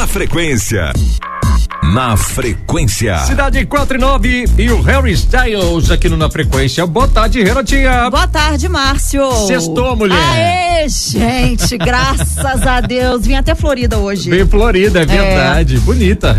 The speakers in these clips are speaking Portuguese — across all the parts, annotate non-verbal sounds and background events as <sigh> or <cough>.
Na frequência. Na frequência. Cidade 4 e 9 e o Harry Styles aqui no Na Frequência. Boa tarde, Renatinha. Boa tarde, Márcio. Sextou, mulher. Aê, gente, graças a Deus. Vim até Florida hoje. Vem Florida, é verdade. É. Bonita.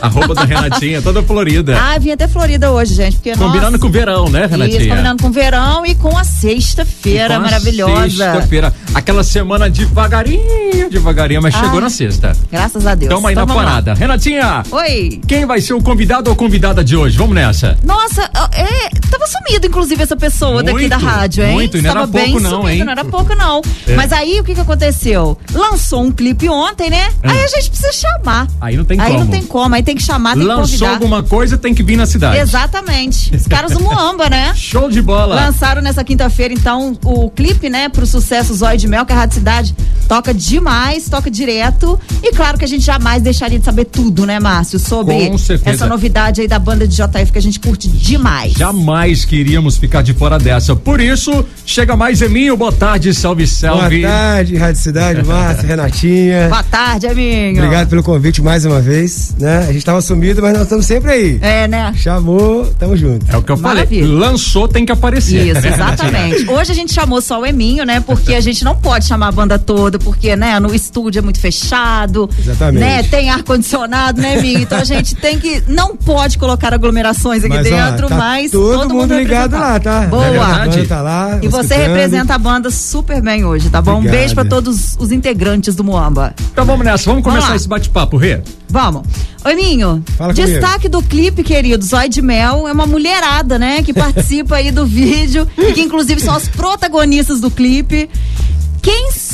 A, a, roupa da Renatinha, toda Florida. Ah, vim até Florida hoje, gente. Porque, combinando nossa, com o verão, né, Renatinha? Isso, combinando com o verão e com a sexta-feira maravilhosa. Sexta-feira. Aquela semana devagarinho, devagarinho, mas ah, chegou na sexta. Graças a Deus. Tamo aí então, na parada. Lá. Renatinha. Oi. Quem vai ser o convidado ou convidada de hoje? Vamos nessa. Nossa, é, tava sumido, inclusive, essa pessoa muito, daqui da rádio, hein? Muito, não era pouco não, sumido, hein? Não era pouco não. É. Mas aí, o que que aconteceu? Lançou um clipe ontem, né? É. Aí a gente precisa chamar. Aí não tem aí como. Aí não tem como, aí tem que chamar, tem Lançou que convidar. alguma coisa, tem que vir na cidade. Exatamente. Os <laughs> caras do Muamba, né? Show de bola. Lançaram nessa quinta-feira, então, o clipe, né, pro sucesso Zóio de Mel, que a Rádio Cidade toca demais, toca direto. E claro que a gente jamais deixaria de saber tudo, né, Márcio? Sobre essa novidade aí da banda de JF que a gente curte demais. Jamais queríamos ficar de fora dessa. Por isso, chega mais Eminho. Boa tarde, salve, salve. Boa tarde, Rádio Cidade, Márcia, <laughs> Renatinha. Boa tarde, Eminho. Obrigado pelo convite mais uma vez, né? A gente tava sumido, mas nós estamos sempre aí. É, né? Chamou, tamo junto. É o que eu Maravilha. falei. Lançou, tem que aparecer. Isso, <laughs> exatamente. Hoje a gente chamou só o Eminho, né? Porque a gente não pode chamar a banda toda, porque, né, no estúdio é muito fechado. Exatamente. Né? Tem ar-condicionado, né, Eminho? Então a gente tem que. Não pode colocar aglomerações aqui mas, dentro, ó, tá mas. Todo, todo mundo ligado lá, tá? Boa. É. Tá lá, e você representa a banda super bem hoje, tá bom? Obrigado. Um beijo pra todos os integrantes do Moamba. Então vamos nessa, vamos começar vamos esse bate-papo, Rê. Vamos. Oi, Minho. Fala Destaque comigo. do clipe, querido, Zói de Mel, é uma mulherada, né? Que <laughs> participa aí do vídeo e que inclusive são as protagonistas do clipe.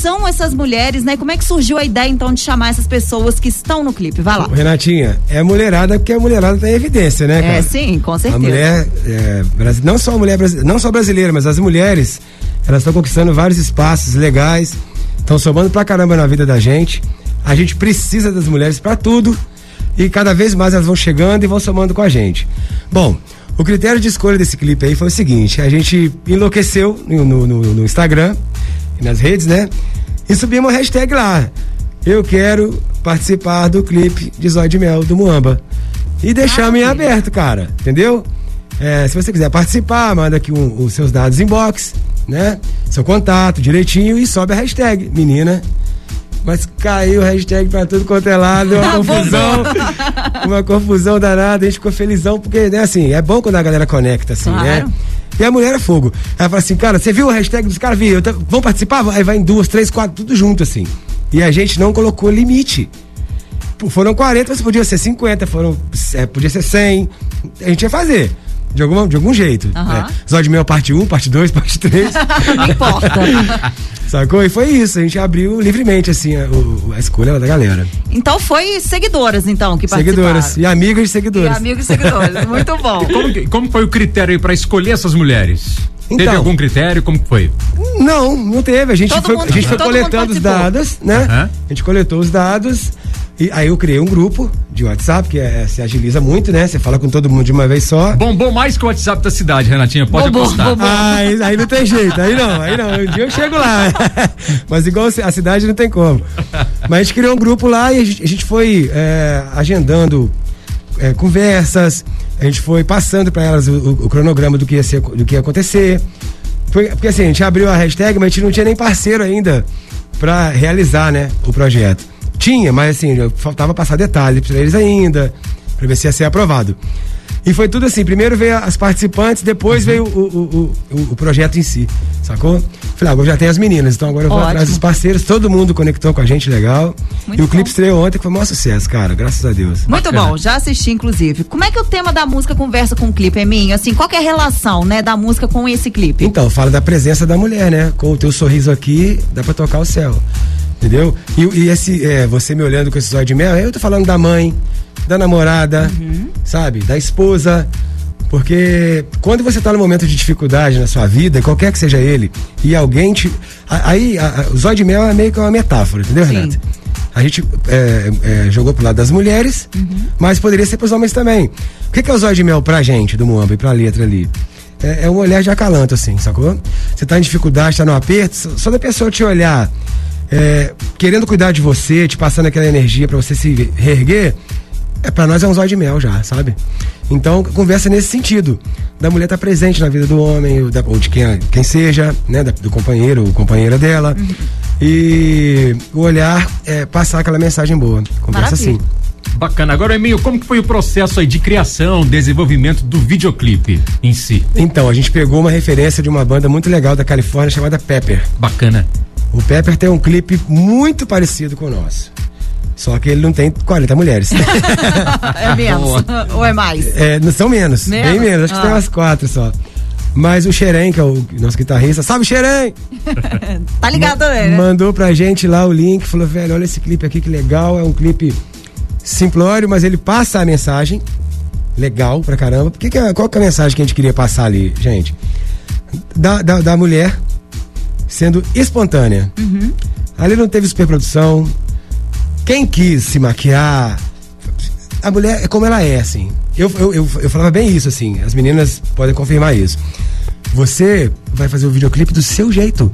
São essas mulheres, né? Como é que surgiu a ideia, então, de chamar essas pessoas que estão no clipe? Vai lá. Renatinha, é mulherada porque a mulherada tá em evidência, né, cara? É, sim, com certeza. A mulher, é, não só a mulher, não só brasileira, mas as mulheres, elas estão conquistando vários espaços legais, estão somando pra caramba na vida da gente. A gente precisa das mulheres para tudo e cada vez mais elas vão chegando e vão somando com a gente. Bom, o critério de escolha desse clipe aí foi o seguinte: a gente enlouqueceu no, no, no Instagram nas redes, né? E subimos uma hashtag lá. Eu quero participar do clipe de Zóio de Mel do Muamba. E deixamos em aberto, cara. Entendeu? É, se você quiser participar, manda aqui um, os seus dados inbox, né? Seu contato direitinho e sobe a hashtag, menina. Mas caiu a hashtag pra tudo quanto é lado, uma <laughs> confusão, uma confusão danada, a gente ficou felizão, porque, né, assim, é bom quando a galera conecta, assim, claro. né? E a mulher é fogo. Ela fala assim, cara, você viu a hashtag dos caras? Vi, vão participar? Aí vai em duas, três, quatro, tudo junto, assim. E a gente não colocou limite. Foram 40, mas podia ser 50, foram, é, podia ser 100. A gente ia fazer. De, alguma, de algum jeito. Uhum. Né? Zó de meio, parte 1, parte 2, <laughs> parte 3. <laughs> não importa. Sacou? E foi isso, a gente abriu livremente, assim, a, a escolha da galera. Então foi seguidoras, então, que participaram. Seguidoras, e amigas de seguidores. E amigos e seguidores, muito bom. <laughs> Como, como foi o critério aí pra escolher essas mulheres? Então, teve algum critério? Como foi? Não, não teve. A gente todo foi, mundo, a gente foi coletando os dados, né? Uhum. A gente coletou os dados. E aí eu criei um grupo de WhatsApp, que é, se agiliza muito, né? Você fala com todo mundo de uma vez só. Bombou mais que o WhatsApp da cidade, Renatinha, pode apostar. Bombou. Ah, aí, aí, não tem jeito, aí não, aí não. Um dia eu chego lá. <laughs> Mas igual a cidade não tem como. Mas a gente criou um grupo lá e a gente, a gente foi é, agendando é, conversas, a gente foi passando para elas o, o, cronograma do que ia, ser, do que ia acontecer. Foi, porque assim, a gente abriu a hashtag, mas a gente não tinha nem parceiro ainda para realizar, né, o projeto. Tinha, mas assim, faltava passar detalhes para eles ainda, para ver se ia ser aprovado. E foi tudo assim, primeiro veio as participantes, depois uhum. veio o, o, o, o, projeto em si, sacou? Falei, agora já tem as meninas, então agora eu vou Ótimo. atrás dos parceiros, todo mundo conectou com a gente, legal. Muito e o clipe estreou ontem, que foi um maior sucesso, cara, graças a Deus. Muito Bacana. bom, já assisti, inclusive. Como é que o tema da música conversa com o clipe, é minha? Assim, qual é a relação, né, da música com esse clipe? Então, fala da presença da mulher, né? Com o teu sorriso aqui, dá pra tocar o céu. Entendeu? E, e esse, é, você me olhando com esse olhos de mel, eu tô falando da mãe, da namorada, uhum. sabe? Da esposa. Porque quando você está num momento de dificuldade na sua vida, qualquer que seja ele, e alguém te. Aí, a, a, o zóio de mel é meio que uma metáfora, entendeu, Sim. Renata? A gente é, é, jogou pro lado das mulheres, uhum. mas poderia ser pros homens também. O que, que é o zóio de mel pra gente, do Muamba, e pra letra ali? É, é um olhar de acalanto, assim, sacou? Você tá em dificuldade, tá no aperto, só da pessoa te olhar é, querendo cuidar de você, te passando aquela energia para você se reerguer, é para nós é um zóio de mel já, sabe? Então, conversa nesse sentido. Da mulher estar tá presente na vida do homem, ou, da, ou de quem, quem seja, né? Da, do companheiro ou companheira dela. Uhum. E o olhar é passar aquela mensagem boa. Conversa Maravilha. assim. Bacana. Agora, Emílio, como que foi o processo aí de criação, desenvolvimento do videoclipe em si? Então, a gente pegou uma referência de uma banda muito legal da Califórnia chamada Pepper. Bacana. O Pepper tem um clipe muito parecido com o nosso. Só que ele não tem 40 mulheres. <laughs> é <laughs> menos. Ou é mais? É, são menos, menos? Bem menos. Acho ah. que tem ah. umas quatro só. Mas o Xerém, que é o nosso guitarrista, sabe Xerém? <laughs> tá ligado também, né? Mandou pra gente lá o link, falou, velho, olha esse clipe aqui que legal, é um clipe simplório, mas ele passa a mensagem. Legal pra caramba. Porque que, é, qual que é a mensagem que a gente queria passar ali, gente? Da, da, da mulher sendo espontânea. Uhum. Ali não teve superprodução, quem quis se maquiar, a mulher é como ela é, assim. Eu, eu, eu, eu, falava bem isso, assim. As meninas podem confirmar isso. Você vai fazer o videoclipe do seu jeito.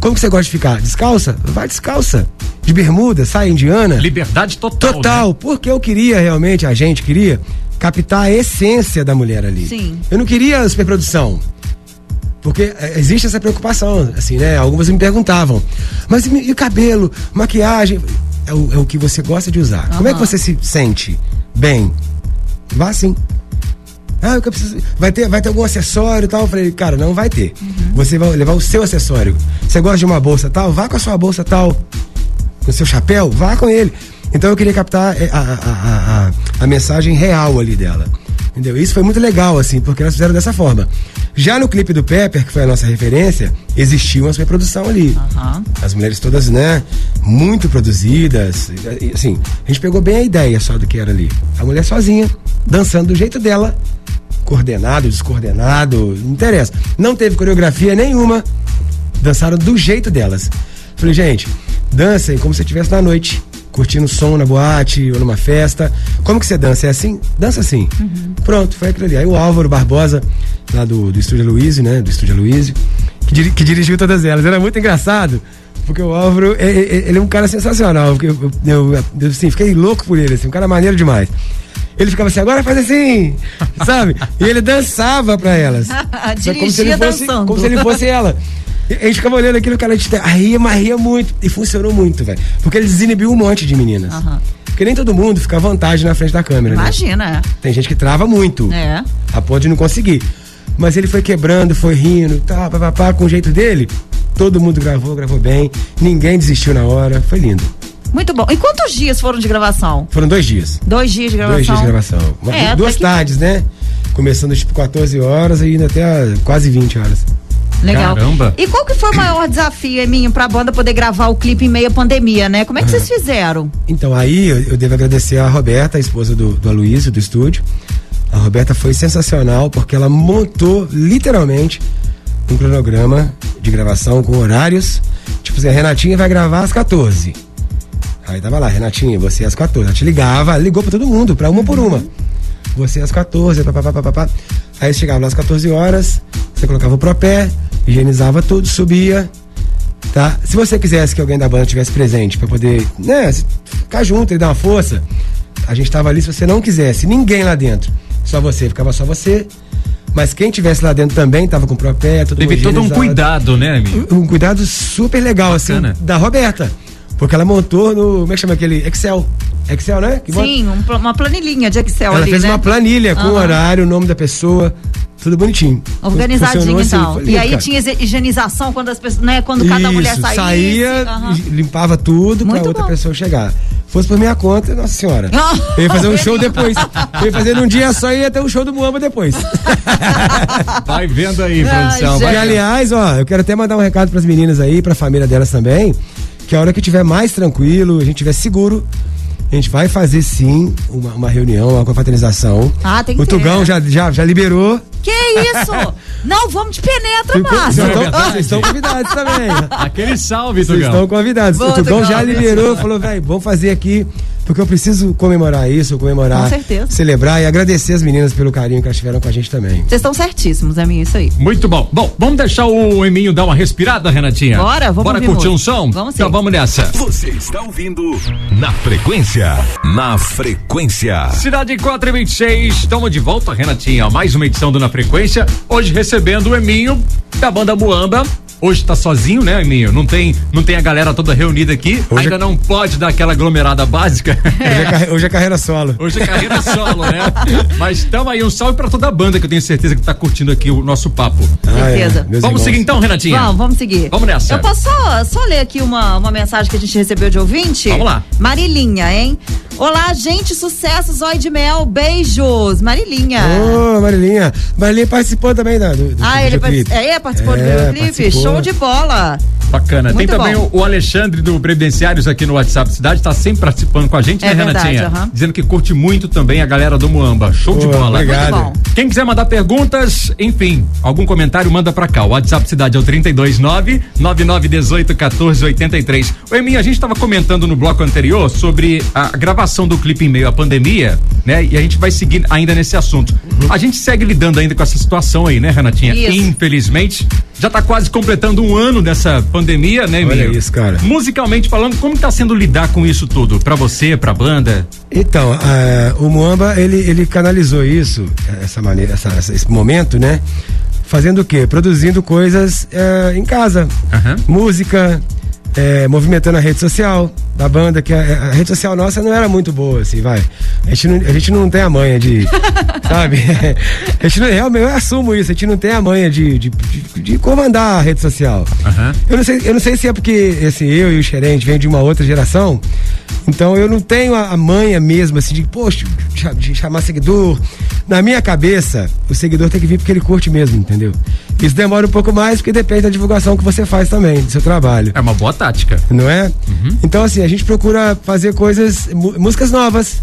Como que você gosta de ficar? Descalça? Vai descalça. De bermuda, saia indiana. Liberdade total. Total. Né? Porque eu queria realmente, a gente queria captar a essência da mulher ali. Sim. Eu não queria superprodução. Porque é, existe essa preocupação, assim, né? Algumas me perguntavam, mas e, e o cabelo, maquiagem? é o, é o que você gosta de usar. Uhum. Como é que você se sente bem? Vá assim. Ah, eu preciso. Vai ter, vai ter algum acessório e tal? Eu falei, cara, não vai ter. Uhum. Você vai levar o seu acessório. Você gosta de uma bolsa tal? Vá com a sua bolsa tal. Com o seu chapéu? Vá com ele. Então eu queria captar é, a, a, a, a, a mensagem real ali dela. Entendeu? Isso foi muito legal, assim, porque elas fizeram dessa forma. Já no clipe do Pepper, que foi a nossa referência, existia uma superprodução ali. Uhum. As mulheres todas, né, muito produzidas. Assim, a gente pegou bem a ideia só do que era ali. A mulher sozinha, dançando do jeito dela, coordenado, descoordenado, não interessa. Não teve coreografia nenhuma, dançaram do jeito delas. Falei, gente, dancem como se estivesse na noite curtindo som na boate ou numa festa. Como que você dança? É assim? Dança assim. Uhum. Pronto, foi aquilo ali. Aí o Álvaro Barbosa, lá do, do Estúdio Luiz, né? Do Estúdio Luiz, que, dir, que, dirigiu todas elas. Era muito engraçado. Porque o Álvaro, é, é, é ele é um cara sensacional. Eu, eu, eu, assim, fiquei louco por ele, assim, um cara maneiro demais. Ele ficava assim, agora faz assim, <laughs> sabe? E ele dançava para elas. <laughs> Dirigia como se ele fosse, dançando. Como se ele fosse ela. A gente ficava olhando aquilo, cara, gente ria, mas ria muito. E funcionou muito, velho. Porque ele desinibiu um monte de meninas. Uhum. Porque nem todo mundo fica à vontade na frente da câmera, Imagina, né? é. Tem gente que trava muito. É. A ponto de não conseguir. Mas ele foi quebrando, foi rindo, tá, papapá, com o jeito dele. Todo mundo gravou, gravou bem. Ninguém desistiu na hora. Foi lindo. Muito bom. E quantos dias foram de gravação? Foram dois dias. Dois dias de gravação? Dois dias de gravação. é, duas tardes, que... né? Começando tipo 14 horas e indo até quase 20 horas. Legal. Caramba. E qual que foi o maior desafio, Eminho, pra banda poder gravar o clipe em meio à pandemia, né? Como é que vocês fizeram? Então, aí eu, eu, devo agradecer a Roberta, a esposa do, do Aloysio, do estúdio. A Roberta foi sensacional porque ela montou literalmente um cronograma de gravação com horários. Tipo assim, a Renatinha vai gravar às 14. Aí tava lá, Renatinha, você às 14. Ela te ligava, ligou pra todo mundo, pra uma por uma. Você às 14, papapá, papapá. Aí chegava lá às 14 horas, você colocava o propé, higienizava tudo, subia, tá? Se você quisesse que alguém da banda tivesse presente para poder, né, ficar junto e dar uma força, a gente tava ali se você não quisesse, ninguém lá dentro, só você, ficava só você. Mas quem tivesse lá dentro também tava com o propé, tudo Teve todo um cuidado, né, amigo? Um, um cuidado super legal, assim, Bacana. assim, da Roberta. Porque ela montou no. Como é que chama aquele? Excel. Excel, né? Que Sim, um, uma planilhinha de Excel ela ali, fez né? uma planilha com o horário, o nome da pessoa, tudo bonitinho. Organizadinho assim, então. Lindo, e aí cara. tinha higienização quando as pessoas, né, quando cada Isso, mulher saía. Saía, uhum. limpava tudo para outra bom. pessoa chegar. Fosse por minha conta, nossa senhora. <laughs> eu ia fazer um show depois. Eu ia fazer num dia só e ia ter um show do Muamba depois. <laughs> vai vendo aí, produção. e aliás, ó, eu quero até mandar um recado para as meninas aí, para a família delas também, que a hora que tiver mais tranquilo, a gente tiver seguro, a gente vai fazer sim uma, uma reunião, uma confraternização. Ah, tem que O Tugão já, já, já liberou. Que isso? <laughs> Não, vamos de penetra, Márcio. Vocês estão convidados também. Aquele salve, Tugão. Vocês estão convidados. Boa, o Tugão, Tugão já liberou, falou, velho, vamos fazer aqui porque eu preciso comemorar isso, comemorar, celebrar e agradecer as meninas pelo carinho que elas tiveram com a gente também. Vocês estão certíssimos, é isso aí. Muito bom. Bom, vamos deixar o Eminho dar uma respirada, Renatinha? Bora, vamos Bora curtir um som? Vamos Então vamos nessa. Você está ouvindo na frequência, na frequência. Cidade 4 e 26, estamos de volta, Renatinha. Mais uma edição do Na Frequência. Hoje recebendo o Eminho da banda Muamba Hoje tá sozinho, né, Eminho? Não tem, não tem a galera toda reunida aqui. Hoje ainda é... não pode dar aquela aglomerada básica. <laughs> É. Hoje, é, carreira solo. Hoje é carreira solo, né? <laughs> Mas estamos aí, um salve pra toda a banda que eu tenho certeza que tá curtindo aqui o nosso papo. Ah, é. certeza. É. Vamos seguir então, Renatinha? Vamos, vamos seguir. Vamos nessa. Eu posso só, só ler aqui uma, uma mensagem que a gente recebeu de ouvinte? Vamos lá. Marilinha, hein? Olá, gente, sucesso, Zói de Mel, beijos. Marilinha. Ô, oh, Marilinha. Marilinha participou também da, do, do Ah, ele participou, é, participou é, do videoclipe? Show de bola. Bacana. Muito Tem também o, o, Alexandre do Previdenciários aqui no WhatsApp Cidade, está sempre participando com a gente, é né, verdade, Renatinha? Dizendo que curte muito também a galera do Muamba. Show Pô, de bola. Obrigado. Quem quiser mandar perguntas, enfim, algum comentário, manda pra cá. O WhatsApp Cidade é o 329 9918 1483. O Eminha, a gente estava comentando no bloco anterior sobre a gravação do clipe em meio à pandemia, né? E a gente vai seguir ainda nesse assunto. Uhum. A gente segue lidando ainda com essa situação aí, né, Renatinha? Isso. Infelizmente, já está quase completando um ano dessa pandemia, né, Olha isso, cara. Musicalmente falando, como está sendo lidar com isso tudo? Para você, pra banda? Então, uh, o Muamba, ele, ele canalizou isso, essa maneira, essa, esse momento, né? Fazendo o quê? Produzindo coisas uh, em casa. Uhum. Música, é, movimentando a rede social da banda, que a, a, rede social nossa não era muito boa, assim, vai. A gente não, a gente não tem a manha de. <laughs> sabe? <laughs> A gente não, realmente, eu assumo isso, a gente não tem a manha de, de, de, de comandar a rede social. Uhum. Eu, não sei, eu não sei se é porque assim, eu e o Xerente vêm de uma outra geração, então eu não tenho a, manha mesmo, assim, de, poxa, de chamar seguidor. Na minha cabeça, o seguidor tem que vir porque ele curte mesmo, entendeu? Isso demora um pouco mais porque depende da divulgação que você faz também, do seu trabalho. É uma boa tática. Não é? Uhum. Então, assim, a gente procura fazer coisas, músicas novas,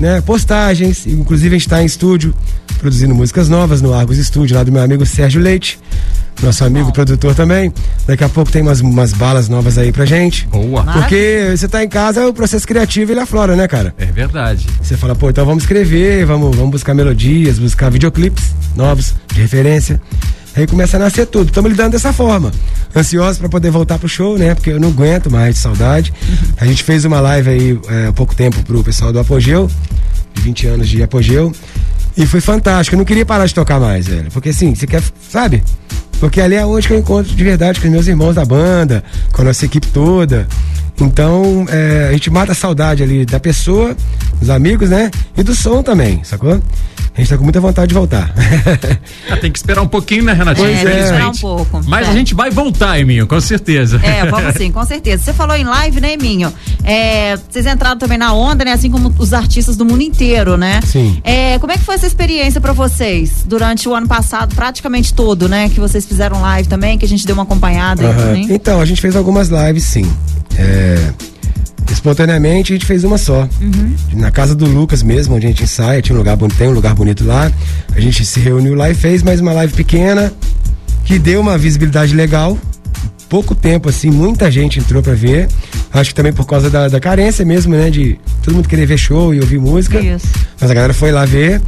né? Postagens, inclusive a gente está em estúdio produzindo músicas novas no Argos Estúdio, lá do meu amigo Sérgio Leite, nosso amigo produtor também. Daqui a pouco tem umas, umas balas novas aí pra gente. Boa. Porque você tá em casa, o processo criativo ele aflora, né, cara? É verdade. Você fala, pô, então vamos escrever, vamos, vamos buscar melodias, buscar videoclipes novos, de referência. Aí começa a nascer tudo. Estamos lidando dessa forma. Ansiosos para poder voltar pro show, né? Porque eu não aguento mais de saudade. A gente fez uma live aí é, há pouco tempo pro pessoal do Apogeu, de 20 anos de Apogeu. E foi fantástico. Eu não queria parar de tocar mais, velho. Porque assim, você quer, sabe? Porque ali é onde que eu encontro de verdade com os meus irmãos da banda, com a nossa equipe toda. Então, é, a gente mata a saudade ali da pessoa, dos amigos, né? E do som também, sacou? A gente tá com muita vontade de voltar. <laughs> ah, tem que esperar um pouquinho, né, Renatinho? Pois é. esperar um pouco. Mas é. a gente vai voltar, Eminho, com certeza. É, vamos sim, com certeza. Você falou em live, né, Eminho? É, vocês entraram também na onda, né? Assim como os artistas do mundo inteiro, né? Sim. É, como é que foi essa experiência para vocês durante o ano passado, praticamente todo, né? Que vocês fizeram live também, que a gente deu uma acompanhada uhum. aí também. Então, a gente fez algumas lives, sim. É Espontaneamente a gente fez uma só. Uhum. Na casa do Lucas mesmo, onde a gente ensaia, tinha um lugar tem um lugar bonito lá. A gente se reuniu lá e fez mais uma live pequena que deu uma visibilidade legal. Pouco tempo, assim, muita gente entrou para ver. Acho que também por causa da, da, carência mesmo, né? De todo mundo querer ver show e ouvir música. Isso. Mas a galera foi lá ver.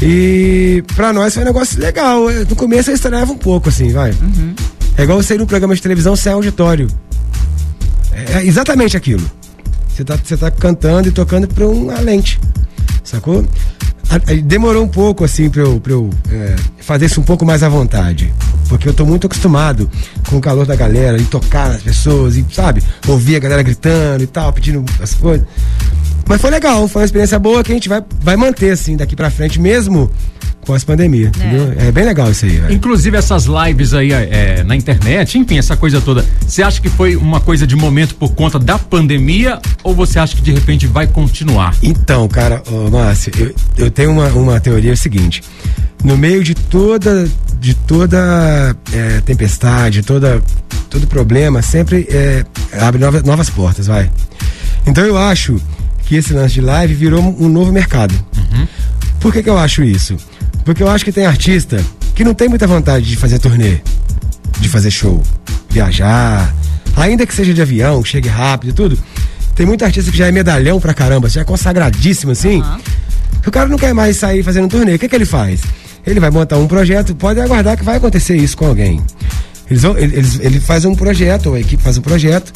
E pra nós foi um negócio legal. No começo eu estranhava um pouco, assim, vai. Uhum. É igual você ir num programa de televisão sem auditório. É exatamente aquilo. Você tá, você tá cantando e tocando para uma lente. Sacou? Demorou um pouco, assim, pra eu, pra eu é, fazer isso um pouco mais à vontade. Porque eu tô muito acostumado com o calor da galera, e tocar nas pessoas, e, sabe, ouvir a galera gritando e tal, pedindo as coisas. Mas foi legal, foi uma experiência boa que a gente vai, vai manter, assim, daqui pra frente, mesmo pós-pandemia, é. entendeu? É bem legal isso aí. Véio. Inclusive essas lives aí é, na internet, enfim, essa coisa toda. Você acha que foi uma coisa de momento por conta da pandemia ou você acha que de repente vai continuar? Então, cara, oh, Márcio, eu, eu tenho uma, uma teoria é seguinte. No meio de toda de toda é, tempestade, toda todo problema, sempre é, abre novas, novas portas, vai. Então eu acho que esse lance de live virou um novo mercado. Uhum. Por que, que eu acho isso? Porque eu acho que tem artista que não tem muita vontade de fazer turnê, de fazer show, viajar, ainda que seja de avião, chegue rápido e tudo. Tem muita artista que já é medalhão pra caramba, já é consagradíssimo assim. Uhum. O cara não quer mais sair fazendo turnê. O que, que ele faz? Ele vai montar um projeto, pode aguardar que vai acontecer isso com alguém. Eles vão, eles, ele faz um projeto, ou a equipe faz um projeto,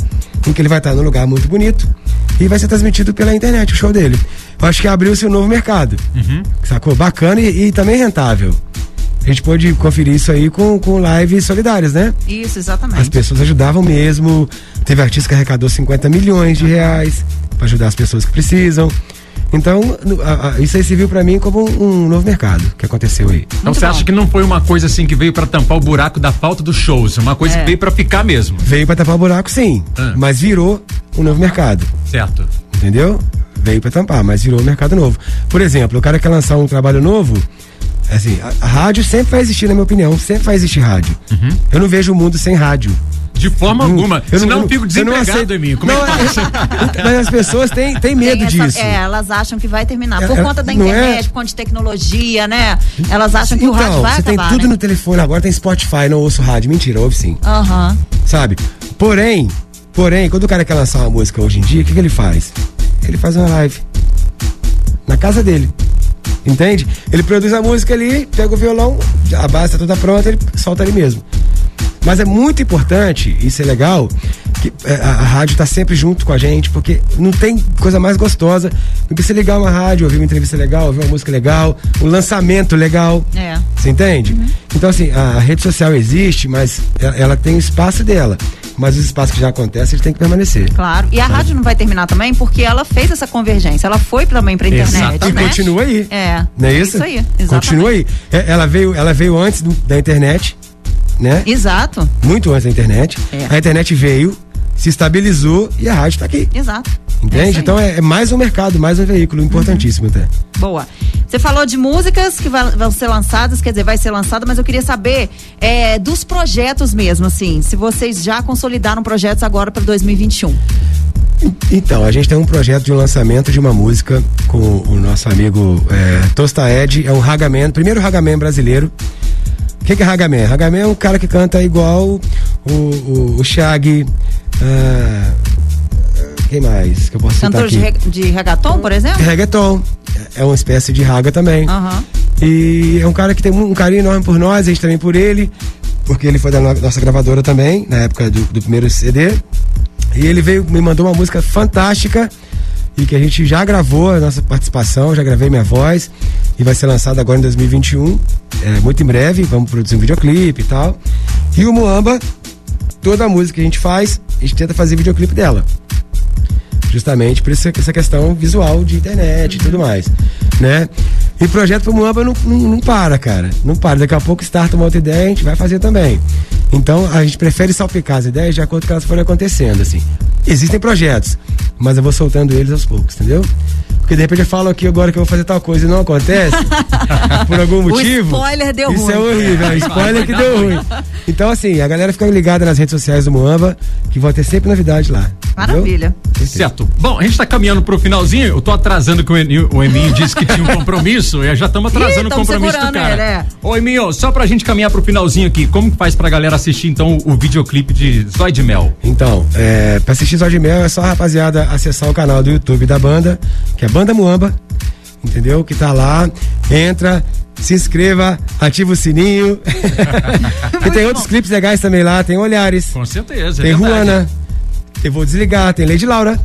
em que ele vai estar num lugar muito bonito e vai ser transmitido pela internet o show dele. Eu acho que abriu-se um novo mercado. Uhum. Sacou? Bacana e, e também rentável. A gente pôde conferir isso aí com, com lives solidárias, né? Isso, exatamente. As pessoas ajudavam mesmo. Teve artista que arrecadou 50 milhões de reais para ajudar as pessoas que precisam. Então, a, a, isso aí se viu para mim como um, um, novo mercado que aconteceu aí. Então você acha que não foi uma coisa assim que veio para tampar o buraco da falta dos shows, uma coisa é. que veio para ficar mesmo? Veio para tampar o buraco, sim, ah. mas virou um novo mercado. Certo. Entendeu? Veio para tampar, mas virou um mercado novo. Por exemplo, o cara quer lançar um trabalho novo, assim, a, a rádio sempre vai existir, na minha opinião, sempre vai existir rádio. Uhum. Eu não vejo o mundo sem rádio. De forma não, alguma. Eu Senão não, eu fico desempregado, Eminho. Como não, é que é, Mas as pessoas têm, têm medo essa, disso. É, elas acham que vai terminar. Por é, conta da é? internet, é... por conta de tecnologia, né? Elas acham que então, o rádio vai você acabar, tem tudo né? no telefone, agora tem Spotify, não ouço rádio. Mentira, ouve sim. Aham. Uhum. Sabe? Porém, porém, quando o cara quer lançar uma música hoje em dia, o que, que ele faz? Ele faz uma live. Na casa dele. Entende? Ele produz a música ali, pega o violão, a base tá toda pronta, ele solta ali mesmo. Mas é muito importante, isso é legal, que é, a, a rádio está sempre junto com a gente, porque não tem coisa mais gostosa do que você ligar uma rádio, ouvir uma entrevista legal, ouvir uma música legal, um lançamento legal. É. Você entende? Uhum. Então, assim, a, a, rede social existe, mas ela, ela tem o espaço dela mas os espaços que já acontecem, ele tem que permanecer. Claro. E a rádio não vai terminar também porque ela fez essa convergência. Ela foi também pra internet. Exatamente. E continua aí. É. Não é isso? Isso aí. Exatamente. Continua aí. É, ela veio, ela veio antes da internet né? Exato. Muito antes da internet. É. A internet veio, se estabilizou e a rádio está aqui. Exato. Entende? É então é, é, mais um mercado, mais um veículo importantíssimo uhum. até. Boa. Você falou de músicas que vão ser lançadas, quer dizer, vai ser lançada, mas eu queria saber é, dos projetos mesmo, assim, se vocês já consolidaram projetos agora para 2021. Então, a gente tem um projeto de lançamento de uma música com o nosso amigo é, Tosta Ed, é um Hagaman, primeiro Hagaman brasileiro que, que é Hagaman? Hagaman é um cara que canta igual o, o, o Shag. Uh, quem mais que eu posso Cantor citar aqui? de, de reggaeton, por exemplo? Reggaeton. É uma espécie de raga também. Uhum. E é um cara que tem um carinho enorme por nós, a gente também por ele, porque ele foi da nossa gravadora também, na época do, do primeiro CD. E ele veio, me mandou uma música fantástica e que a gente já gravou a nossa participação, já gravei minha voz e vai ser lançado agora em 2021, é, muito em breve, vamos produzir um videoclipe e tal. E o Muamba, toda a música que a gente faz, a gente tenta fazer videoclipe dela. Justamente por essa, questão visual de internet e tudo mais, né? E projeto pro Muamba não, não, não para, cara. Não para. Daqui a pouco starta uma outra ideia, a gente vai fazer também. Então a gente prefere salpicar as ideias de acordo com elas forem acontecendo, assim. Existem projetos, mas eu vou soltando eles aos poucos, entendeu? Porque de repente eu falo aqui agora que eu vou fazer tal coisa e não acontece, <laughs> por algum motivo. O spoiler deu isso ruim. Isso é horrível, é spoiler que deu ruim. Então, assim, a galera fica ligada nas redes sociais do Moamba, que vão ter sempre novidade lá. Maravilha. Entendeu? Certo. Bom, a gente tá caminhando pro finalzinho. Eu tô atrasando que o Eminho disse que tinha um compromisso. E já estamos atrasando Ih, o compromisso do cara. Ele, é. Ô, Eminho, só pra gente caminhar pro finalzinho aqui, como que faz pra galera assistir então o videoclipe de Zói de Mel? Então, é, pra assistir Zói de Mel é só, rapaziada, acessar o canal do YouTube da banda, que é Banda Muamba entendeu? Que tá lá, entra, se inscreva, ativa o sininho. <laughs> e tem outros clipes legais também lá, tem Olhares. Com certeza. Tem é Ruana. Eu vou desligar, tem Lady Laura.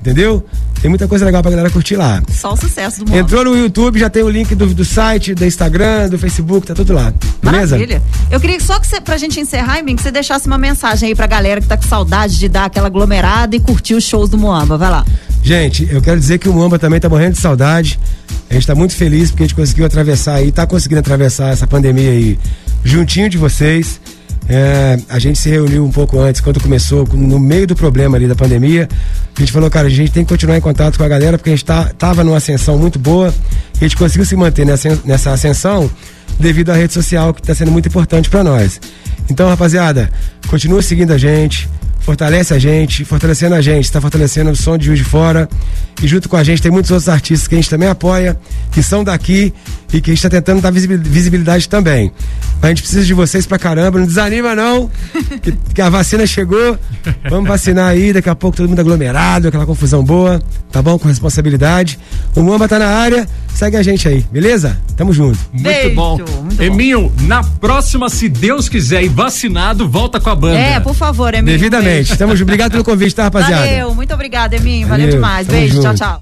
Entendeu? Tem muita coisa legal pra galera curtir lá. Só o sucesso do mundo. Entrou no YouTube, já tem o link do, do site, do Instagram, do Facebook, tá tudo lá. Beleza? Maravilha. Eu queria só que você, pra gente encerrar, Emim, que você deixasse uma mensagem aí pra galera que tá com saudade de dar aquela aglomerada e curtir os shows do Moamba. Vai lá. Gente, eu quero dizer que o Moamba também tá morrendo de saudade. A gente tá muito feliz porque a gente conseguiu atravessar aí, tá conseguindo atravessar essa pandemia aí juntinho de vocês. É, a gente se reuniu um pouco antes, quando começou, no meio do problema ali da pandemia. A gente falou, cara, a gente tem que continuar em contato com a galera, porque a gente tá, tava numa ascensão muito boa. E a gente conseguiu se manter nessa, nessa ascensão devido à rede social, que está sendo muito importante para nós. Então, rapaziada, continua seguindo a gente, fortalece a gente, fortalecendo a gente, está fortalecendo o som de Juiz de Fora. E junto com a gente tem muitos outros artistas que a gente também apoia, que são daqui e que a gente está tentando dar visibilidade também. A gente precisa de vocês pra caramba, não desanima não, <laughs> que, que, a vacina chegou, vamos vacinar aí, daqui a pouco todo mundo aglomerado, aquela confusão boa, tá bom? Com responsabilidade. O Mamba tá na área, segue a gente aí, beleza? Tamo junto. Muito Beijo, bom. Muito Eminho, bom. na próxima, se Deus quiser e vacinado, volta com a banda. É, por favor, Eminho. Devidamente. Tamo junto. Obrigado pelo convite, tá, rapaziada? Valeu, muito obrigado, Eminho. Valeu, Valeu demais. Beijo, junto. tchau, tchau.